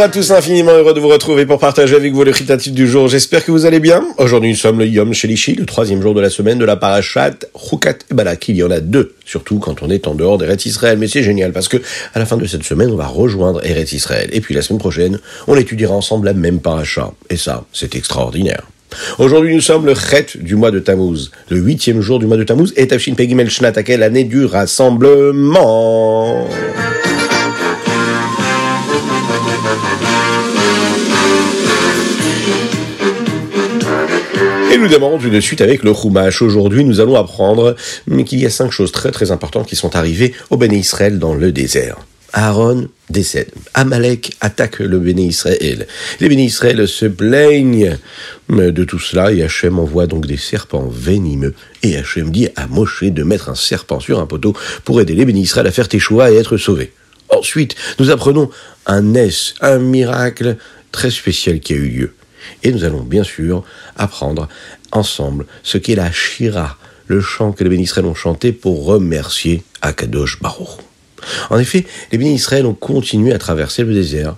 Bonjour à tous, infiniment heureux de vous retrouver pour partager avec vous le chitatif du jour. J'espère que vous allez bien. Aujourd'hui, nous sommes le Yom Shelishi, le troisième jour de la semaine de la parashat Chukat et Balak. Il y en a deux, surtout quand on est en dehors d'Eretz Israël. Mais c'est génial parce que à la fin de cette semaine, on va rejoindre Eretz Israël. Et puis la semaine prochaine, on étudiera ensemble la même parasha. Et ça, c'est extraordinaire. Aujourd'hui, nous sommes le Chet du mois de Tammuz, le huitième jour du mois de Tammuz, et Tafshin Pegimel Shnat, l'année du rassemblement? Et nous démarrons tout de suite avec le Chumash. Aujourd'hui, nous allons apprendre qu'il y a cinq choses très très importantes qui sont arrivées au Béné Israël dans le désert. Aaron décède. Amalek attaque le Béné Israël. Les Béné Israël se plaignent de tout cela et Hachem envoie donc des serpents venimeux. Et Hachem dit à Moshe de mettre un serpent sur un poteau pour aider les Béné Israël à faire Teshuva et être sauvés. Ensuite, nous apprenons un S, un miracle très spécial qui a eu lieu. Et nous allons bien sûr apprendre ensemble ce qu'est la Shira, le chant que les bénis ont chanté pour remercier Akadosh Baruch. En effet, les bénis ont continué à traverser le désert.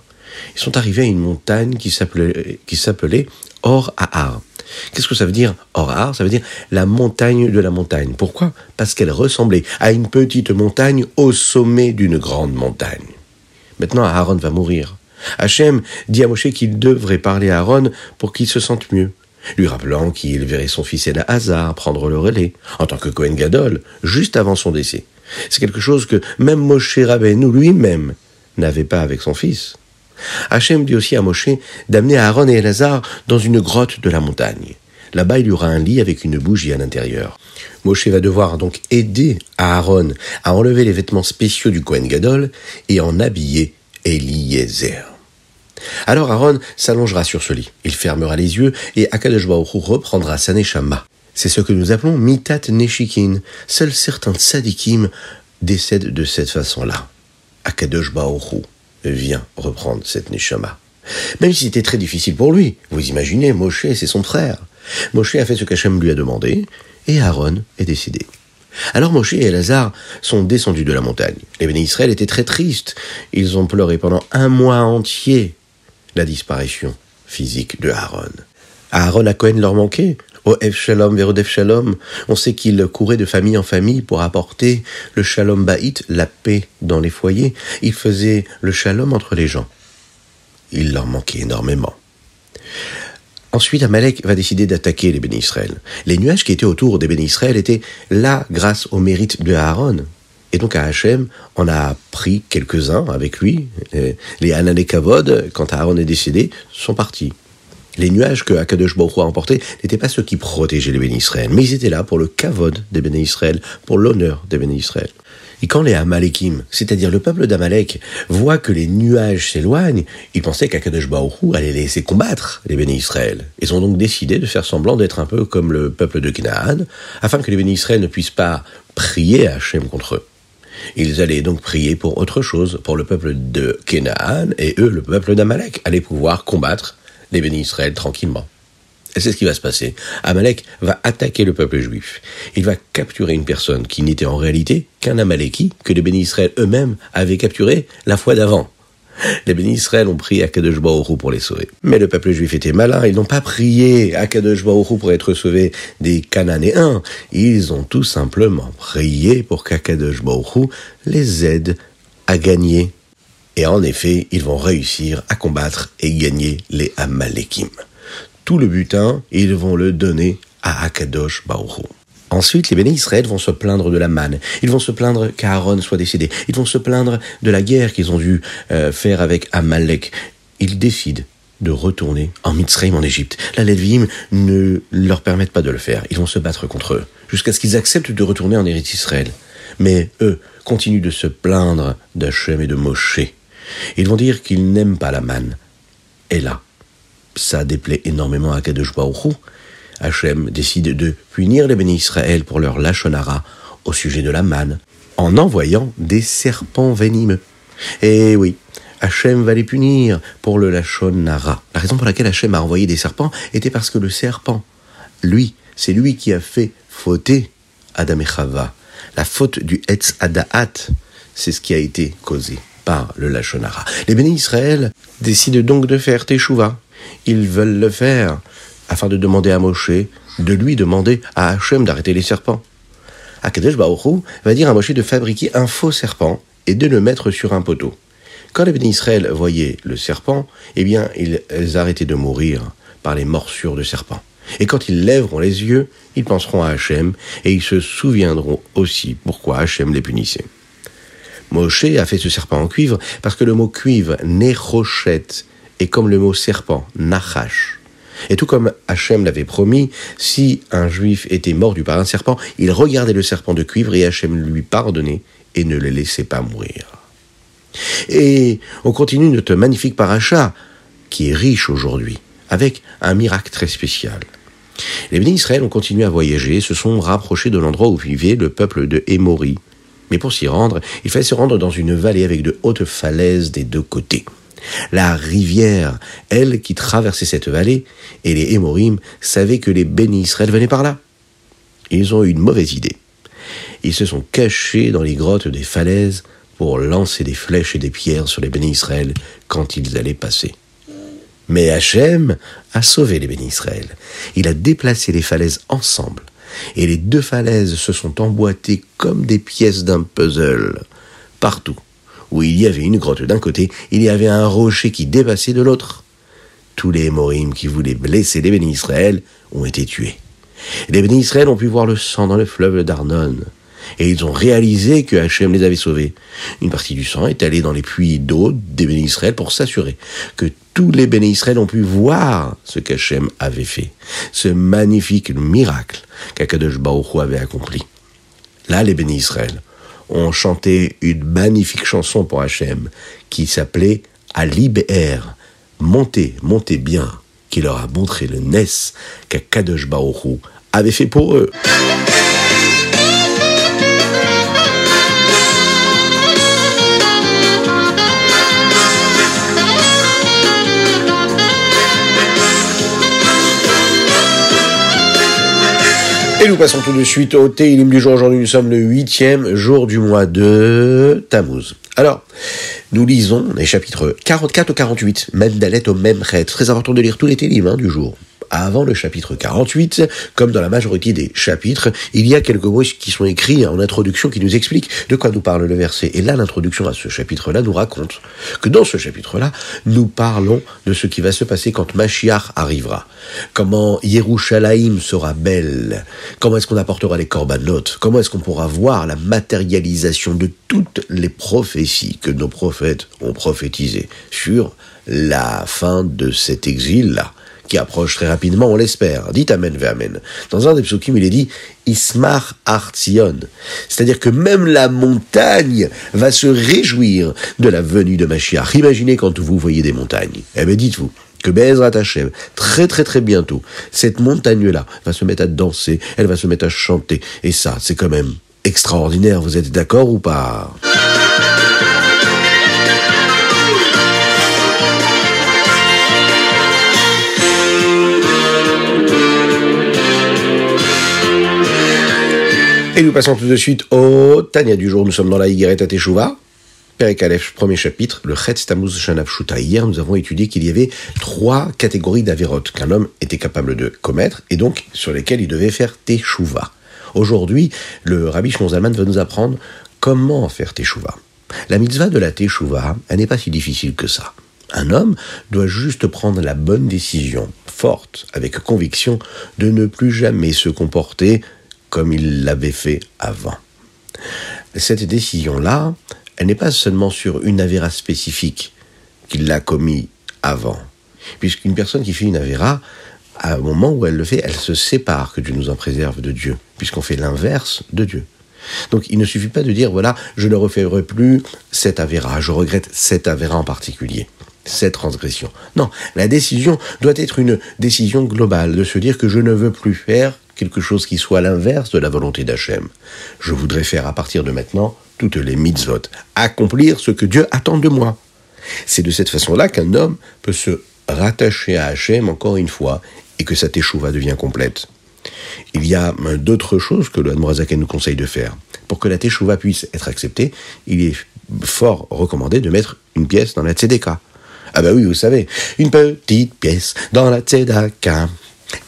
Ils sont arrivés à une montagne qui s'appelait, Or Ahar. Qu'est-ce que ça veut dire Or Ça veut dire la montagne de la montagne. Pourquoi? Parce qu'elle ressemblait à une petite montagne au sommet d'une grande montagne. Maintenant, Aaron va mourir. Hachem dit à Moshe qu'il devrait parler à Aaron pour qu'il se sente mieux, lui rappelant qu'il verrait son fils Elazar prendre le relais, en tant que Cohen Gadol, juste avant son décès. C'est quelque chose que même Moshe Rabbeinu lui-même n'avait pas avec son fils. Hachem dit aussi à Moshe d'amener Aaron et Elazar dans une grotte de la montagne. Là-bas, il y aura un lit avec une bougie à l'intérieur. Moshe va devoir donc aider Aaron à enlever les vêtements spéciaux du Kohen Gadol et en habiller Eliezer. Alors Aaron s'allongera sur ce lit, il fermera les yeux et Akadosh reprendra sa neshama. C'est ce que nous appelons mitat neshikin. Seuls certains tzadikim décèdent de cette façon-là. Akadosh Baruch vient reprendre cette neshama. Même si c'était très difficile pour lui. Vous imaginez, Moshe, c'est son frère. Moshe a fait ce qu'Hachem lui a demandé, et Aaron est décédé. Alors Moshe et Lazare sont descendus de la montagne. Les bénis étaient très tristes. Ils ont pleuré pendant un mois entier la disparition physique de Aaron. Aaron à Cohen leur manquait. Au vers on sait qu'il courait de famille en famille pour apporter le Shalom Baït, la paix dans les foyers. Il faisait le Shalom entre les gens. Il leur manquait énormément. Ensuite, Amalek va décider d'attaquer les bénis Israël. Les nuages qui étaient autour des bénis Israël étaient là grâce au mérite de Aaron. Et donc à Hachem, on a pris quelques-uns avec lui. Les Hanan et Kavod, quand Aaron est décédé, sont partis. Les nuages que Akadosh Baruch a emportés n'étaient pas ceux qui protégeaient les bénis Israël, mais ils étaient là pour le Kavod des bénis Israël, pour l'honneur des bénis Israël. Et quand les Amalekim, c'est-à-dire le peuple d'Amalek, voient que les nuages s'éloignent, ils pensaient qu'Akadosh Baruch allait laisser combattre les bénis Israël. Ils ont donc décidé de faire semblant d'être un peu comme le peuple de Canaan, afin que les bénis Israël ne puissent pas prier Hachem contre eux. Ils allaient donc prier pour autre chose, pour le peuple de Canaan, et eux, le peuple d'Amalek, allaient pouvoir combattre les bénis Israël tranquillement. Et c'est ce qui va se passer. Amalek va attaquer le peuple juif. Il va capturer une personne qui n'était en réalité qu'un Amaleki que les bénis Israël eux-mêmes avaient capturé la fois d'avant. Les bénis Israël ont prié à Kadosh Baruch pour les sauver. Mais le peuple juif était malin, ils n'ont pas prié à Kadosh Baruch pour être sauvés des Cananéens. Ils ont tout simplement prié pour qu'Akadosh Baruch les aide à gagner. Et en effet, ils vont réussir à combattre et gagner les Amalekim tout le butin ils vont le donner à Akadosh Baruch Ensuite, les bénis Israël vont se plaindre de la manne. Ils vont se plaindre qu'Aaron soit décédé. Ils vont se plaindre de la guerre qu'ils ont dû euh, faire avec Amalek. Ils décident de retourner en Mitzrayim, en Égypte. La Lévim ne leur permettent pas de le faire. Ils vont se battre contre eux, jusqu'à ce qu'ils acceptent de retourner en Éryth Israël. Mais eux continuent de se plaindre d'Hachem et de Moshe. Ils vont dire qu'ils n'aiment pas la manne. Et là, ça déplaît énormément à Kadosh Hachem décide de punir les bénis Israël pour leur lachonara au sujet de la manne, en envoyant des serpents venimeux. Et oui, Hachem va les punir pour le Lachon Nara. La raison pour laquelle Hachem a envoyé des serpents était parce que le serpent, lui, c'est lui qui a fait fauter Adam et Chava. La faute du Etz Adaat, c'est ce qui a été causé par le Lachonara. Les bénis Israël décident donc de faire Teshuvah. Ils veulent le faire afin de demander à Moshe, de lui demander à Hachem d'arrêter les serpents. Akadosh Baruch va dire à Moshe de fabriquer un faux serpent et de le mettre sur un poteau. Quand les bénis Israël voyaient le serpent, eh bien, ils arrêtaient de mourir par les morsures de serpent. Et quand ils lèveront les yeux, ils penseront à Hachem et ils se souviendront aussi pourquoi Hachem les punissait. Moshe a fait ce serpent en cuivre parce que le mot cuivre, nechochet, est comme le mot serpent, nachash. Et tout comme Hachem l'avait promis, si un juif était mordu par un serpent, il regardait le serpent de cuivre et Hachem lui pardonnait et ne le laissait pas mourir. Et on continue notre magnifique paracha, qui est riche aujourd'hui, avec un miracle très spécial. Les bénis Israël ont continué à voyager, se sont rapprochés de l'endroit où vivait le peuple de Hémori. Mais pour s'y rendre, il fallait se rendre dans une vallée avec de hautes falaises des deux côtés. La rivière, elle, qui traversait cette vallée, et les Hémorim savaient que les bénis Israël venaient par là. Ils ont eu une mauvaise idée. Ils se sont cachés dans les grottes des falaises pour lancer des flèches et des pierres sur les bénis Israël quand ils allaient passer. Mais Hachem a sauvé les bénis Israël. Il a déplacé les falaises ensemble. Et les deux falaises se sont emboîtées comme des pièces d'un puzzle. Partout où il y avait une grotte d'un côté, il y avait un rocher qui dépassait de l'autre. Tous les Morim qui voulaient blesser les bénis Israël ont été tués. Les bénis Israël ont pu voir le sang dans le fleuve d'Arnon et ils ont réalisé que Hachem les avait sauvés. Une partie du sang est allée dans les puits d'eau des bénis Israël pour s'assurer que tous les bénis Israël ont pu voir ce qu'Hachem avait fait, ce magnifique miracle qu'Akadosh Baruch avait accompli. Là, les bénis Israël ont chanté une magnifique chanson pour Hachem qui s'appelait Ali Be'er, montez, montez bien, qui leur a montré le Nes qu'Akadosh Baruch avait fait pour eux. Et nous passons tout de suite au Télim du jour. Aujourd'hui, nous sommes le huitième jour du mois de Tammuz. Alors, nous lisons les chapitres 44 au 48, même Dalet au même Très important de lire tous les Télim hein, du jour avant le chapitre 48, comme dans la majorité des chapitres, il y a quelques mots qui sont écrits en introduction qui nous expliquent de quoi nous parle le verset. Et là, l'introduction à ce chapitre-là nous raconte que dans ce chapitre-là, nous parlons de ce qui va se passer quand Mashiach arrivera. Comment Yerushalayim sera belle. Comment est-ce qu'on apportera les korbanot. Comment est-ce qu'on pourra voir la matérialisation de toutes les prophéties que nos prophètes ont prophétisées sur la fin de cet exil-là approche très rapidement, on l'espère. Dites Amen Amen. Dans un des psukim, il est dit Ismar Artzion. C'est-à-dire que même la montagne va se réjouir de la venue de Mashiach. Imaginez quand vous voyez des montagnes. Eh bien, dites-vous que Bezrat Hashem, très très très bientôt, cette montagne-là va se mettre à danser, elle va se mettre à chanter. Et ça, c'est quand même extraordinaire. Vous êtes d'accord ou pas? Et nous passons tout de suite au Tania du jour. Nous sommes dans la Higueret à Teshuvah. Perek Aleph, premier chapitre, le Chetz Tamuz Shanav Shuta. Hier, nous avons étudié qu'il y avait trois catégories d'avérotes qu'un homme était capable de commettre et donc sur lesquelles il devait faire Teshuvah. Aujourd'hui, le Rabbi Shimon va nous apprendre comment faire Teshuvah. La mitzvah de la Teshuvah, elle n'est pas si difficile que ça. Un homme doit juste prendre la bonne décision, forte, avec conviction, de ne plus jamais se comporter comme il l'avait fait avant. Cette décision-là, elle n'est pas seulement sur une avéra spécifique qu'il l'a commis avant. Puisqu'une personne qui fait une avéra, à un moment où elle le fait, elle se sépare, que Dieu nous en préserve de Dieu, puisqu'on fait l'inverse de Dieu. Donc il ne suffit pas de dire, voilà, je ne referai plus cette avéra, je regrette cette avéra en particulier, cette transgression. Non, la décision doit être une décision globale, de se dire que je ne veux plus faire quelque chose qui soit l'inverse de la volonté d'Hachem. Je voudrais faire à partir de maintenant toutes les mitzvot, accomplir ce que Dieu attend de moi. C'est de cette façon-là qu'un homme peut se rattacher à Hachem encore une fois et que sa teshuva devient complète. Il y a d'autres choses que le Hanmorazaken nous conseille de faire. Pour que la teshuva puisse être acceptée, il est fort recommandé de mettre une pièce dans la tzedeka. Ah bah oui, vous savez, une petite pièce dans la tzedaka.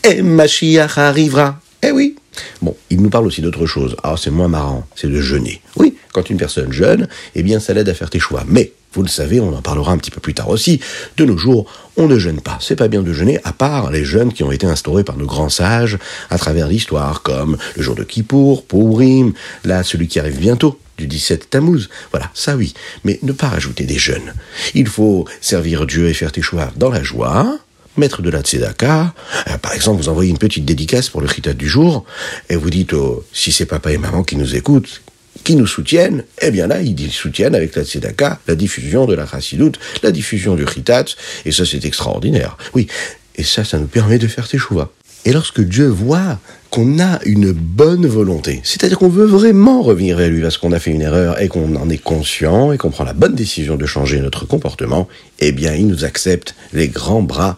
Et Mashiach arrivera. Eh oui. Bon, il nous parle aussi d'autre chose. Alors c'est moins marrant, c'est de jeûner. Oui, quand une personne jeûne, eh bien ça l'aide à faire tes choix. Mais vous le savez, on en parlera un petit peu plus tard aussi. De nos jours, on ne jeûne pas. C'est pas bien de jeûner, à part les jeûnes qui ont été instaurés par nos grands sages à travers l'histoire, comme le jour de Kippour, Pourim, là, celui qui arrive bientôt, du 17 Tammuz. Voilà, ça oui. Mais ne pas rajouter des jeûnes. Il faut servir Dieu et faire tes choix dans la joie, mettre de la tzedaka. Euh, par exemple, vous envoyez une petite dédicace pour le chitat du jour, et vous dites, oh, si c'est papa et maman qui nous écoutent, qui nous soutiennent, eh bien là, ils soutiennent avec la tzedaka la diffusion de la chassidoute, la diffusion du chitat, et ça c'est extraordinaire. Oui, et ça, ça nous permet de faire teshuva. Et lorsque Dieu voit qu'on a une bonne volonté, c'est-à-dire qu'on veut vraiment revenir vers lui parce qu'on a fait une erreur et qu'on en est conscient et qu'on prend la bonne décision de changer notre comportement, eh bien il nous accepte les grands bras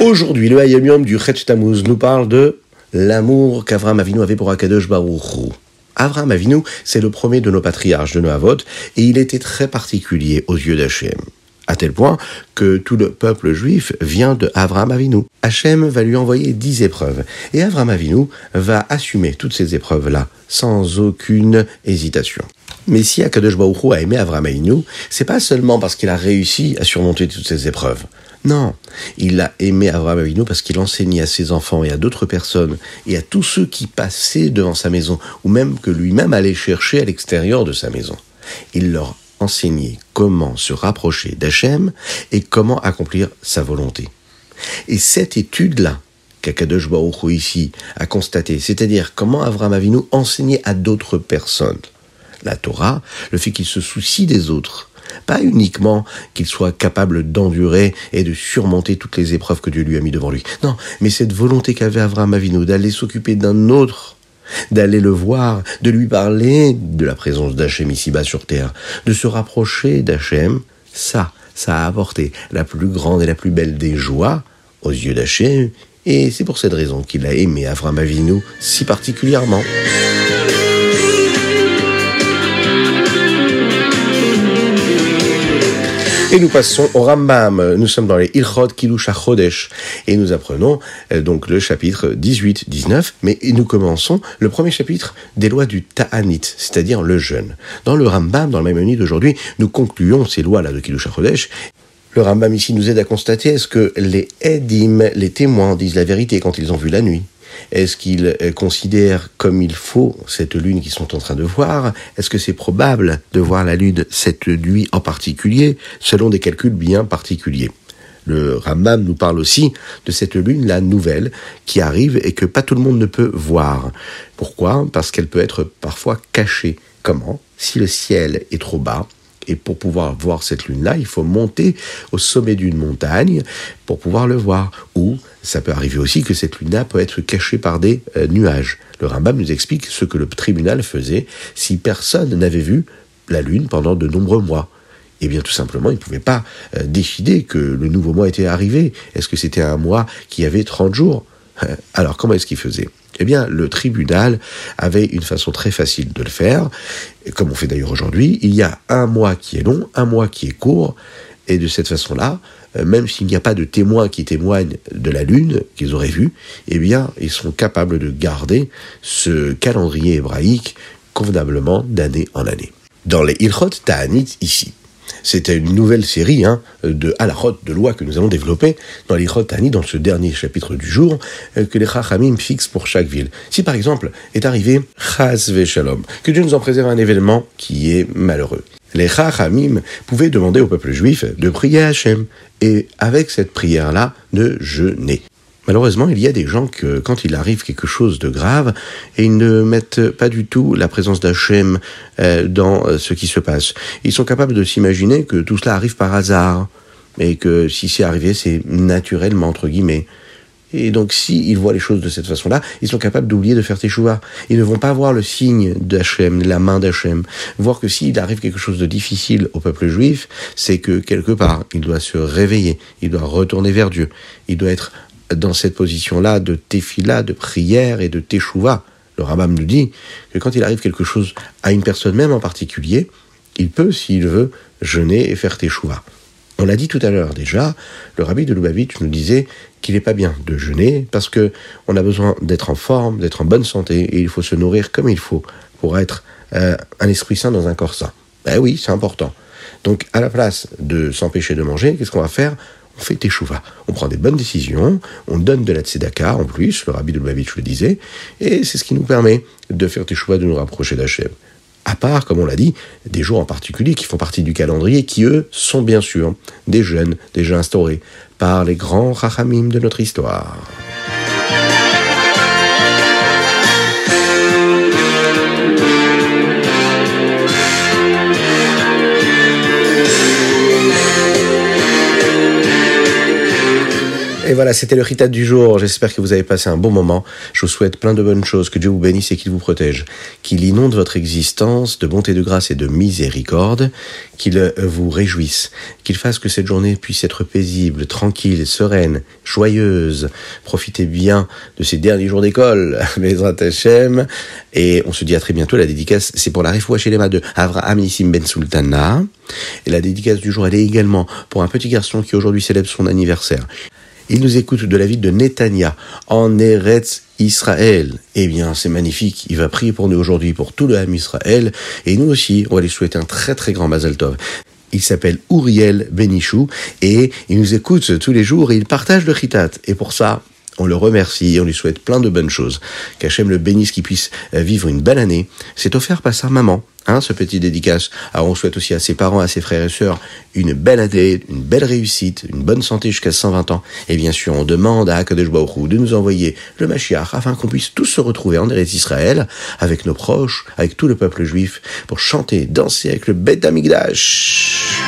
Aujourd'hui, le Hayamium du Tammuz nous parle de l'amour qu'Avram Avinu avait pour Akadosh Baruch Avram Avinu, c'est le premier de nos patriarches de Noavot, et il était très particulier aux yeux d'Hachem. À tel point que tout le peuple juif vient de Avram Avinu. Hachem va lui envoyer dix épreuves, et Avram Avinu va assumer toutes ces épreuves-là, sans aucune hésitation. Mais si Akadosh Baruch a aimé Avram Avinu, c'est pas seulement parce qu'il a réussi à surmonter toutes ces épreuves. Non, il a aimé Abraham Avinu parce qu'il enseignait à ses enfants et à d'autres personnes et à tous ceux qui passaient devant sa maison ou même que lui-même allait chercher à l'extérieur de sa maison. Il leur enseignait comment se rapprocher d'Hachem et comment accomplir sa volonté. Et cette étude-là, qu'Akadosh Baruch ici a constaté, c'est-à-dire comment Abraham Avinu enseignait à d'autres personnes, la Torah, le fait qu'il se soucie des autres, pas uniquement qu'il soit capable d'endurer et de surmonter toutes les épreuves que Dieu lui a mis devant lui. Non, mais cette volonté qu'avait Avraham Avinu d'aller s'occuper d'un autre, d'aller le voir, de lui parler de la présence d'Hachem ici-bas sur terre, de se rapprocher d'Hachem, ça, ça a apporté la plus grande et la plus belle des joies aux yeux d'Hachem, et c'est pour cette raison qu'il a aimé Avraham Avinu si particulièrement. Et nous passons au Rambam. Nous sommes dans les Ilchot Kilush Chodesh. Et nous apprenons euh, donc le chapitre 18, 19. Mais nous commençons le premier chapitre des lois du Ta'anit, c'est-à-dire le jeûne. Dans le Rambam, dans le même d'aujourd'hui, nous concluons ces lois-là de Kilush Chodesh. Le Rambam ici nous aide à constater est-ce que les Edim, les témoins, disent la vérité quand ils ont vu la nuit? Est-ce qu'ils euh, considèrent comme il faut cette lune qu'ils sont en train de voir? Est-ce que c'est probable de voir la lune cette nuit en particulier, selon des calculs bien particuliers? Le Rambam nous parle aussi de cette lune, la nouvelle, qui arrive et que pas tout le monde ne peut voir. Pourquoi? Parce qu'elle peut être parfois cachée. Comment? Si le ciel est trop bas, et pour pouvoir voir cette lune-là, il faut monter au sommet d'une montagne pour pouvoir le voir. Ou ça peut arriver aussi que cette lune-là peut être cachée par des euh, nuages. Le Rambam nous explique ce que le tribunal faisait si personne n'avait vu la lune pendant de nombreux mois. Eh bien, tout simplement, il ne pouvait pas euh, décider que le nouveau mois était arrivé. Est-ce que c'était un mois qui avait 30 jours? Alors, comment est-ce qu'il faisait? Eh bien, le tribunal avait une façon très facile de le faire, comme on fait d'ailleurs aujourd'hui. Il y a un mois qui est long, un mois qui est court, et de cette façon-là, euh, même s'il n'y a pas de témoins qui témoignent de la lune qu'ils auraient vue, eh bien, ils sont capables de garder ce calendrier hébraïque convenablement d'année en année. Dans les Ilchot Ta'anit ici, c'était une nouvelle série hein, de halachot, de lois que nous allons développer dans l'Ichot Tani, dans ce dernier chapitre du jour, euh, que les Chachamim fixent pour chaque ville. Si par exemple est arrivé Chaz Shalom, que Dieu nous en préserve un événement qui est malheureux. Les Chachamim pouvaient demander au peuple juif de prier à Hachem, et avec cette prière-là, de jeûner. Malheureusement, il y a des gens que, quand il arrive quelque chose de grave, et ils ne mettent pas du tout la présence d'Hachem euh, dans euh, ce qui se passe. Ils sont capables de s'imaginer que tout cela arrive par hasard. et que si c'est arrivé, c'est naturellement, entre guillemets. Et donc, s'ils ils voient les choses de cette façon-là, ils sont capables d'oublier de faire teshuva. Ils ne vont pas voir le signe d'Hachem, la main d'Hachem. Voir que s'il arrive quelque chose de difficile au peuple juif, c'est que quelque part, il doit se réveiller, il doit retourner vers Dieu. Il doit être dans cette position-là de tefila, de prière et de teshuva. Le Rambam nous dit que quand il arrive quelque chose à une personne même en particulier, il peut, s'il veut, jeûner et faire teshuva. On l'a dit tout à l'heure déjà, le rabbi de Lubavitch nous disait qu'il n'est pas bien de jeûner parce que on a besoin d'être en forme, d'être en bonne santé et il faut se nourrir comme il faut pour être euh, un esprit sain dans un corps sain. Ben oui, c'est important. Donc à la place de s'empêcher de manger, qu'est-ce qu'on va faire? On fait teshuva. On prend des bonnes décisions, on donne de la tzedaka en plus, le rabbi de Lubavitch le disait, et c'est ce qui nous permet de faire teshuva, de nous rapprocher d'Hachem à part, comme on l'a dit, des jours en particulier qui font partie du calendrier, qui eux sont bien sûr des jeûnes déjà instaurés par les grands rachamim de notre histoire. Voilà, c'était le Ritat du jour. J'espère que vous avez passé un bon moment. Je vous souhaite plein de bonnes choses, que Dieu vous bénisse et qu'il vous protège, qu'il inonde votre existence de bonté, de grâce et de miséricorde, qu'il vous réjouisse, qu'il fasse que cette journée puisse être paisible, tranquille, sereine, joyeuse. Profitez bien de ces derniers jours d'école, Bezrat Hashem. Et on se dit à très bientôt. La dédicace, c'est pour la Refoua chez les de Avraham Nissim Ben Sultana. Et la dédicace du jour, elle est également pour un petit garçon qui aujourd'hui célèbre son anniversaire. Il nous écoute de la ville de Netanya, en Eretz Israël. Eh bien, c'est magnifique. Il va prier pour nous aujourd'hui, pour tout le Ham Israël. Et nous aussi, on va lui souhaiter un très très grand Mazal Tov. Il s'appelle Uriel Benichou et il nous écoute tous les jours et il partage le chitat. Et pour ça, on le remercie et on lui souhaite plein de bonnes choses. Qu'Hachem le bénisse, qu'il puisse vivre une belle année. C'est offert par sa maman, hein, ce petit dédicace. Alors on souhaite aussi à ses parents, à ses frères et sœurs une belle année, une belle réussite, une bonne santé jusqu'à 120 ans. Et bien sûr, on demande à Akadosh Baruch de nous envoyer le Mashiach afin qu'on puisse tous se retrouver en Eretz Israël avec nos proches, avec tout le peuple juif pour chanter, danser avec le Beth Amigdash.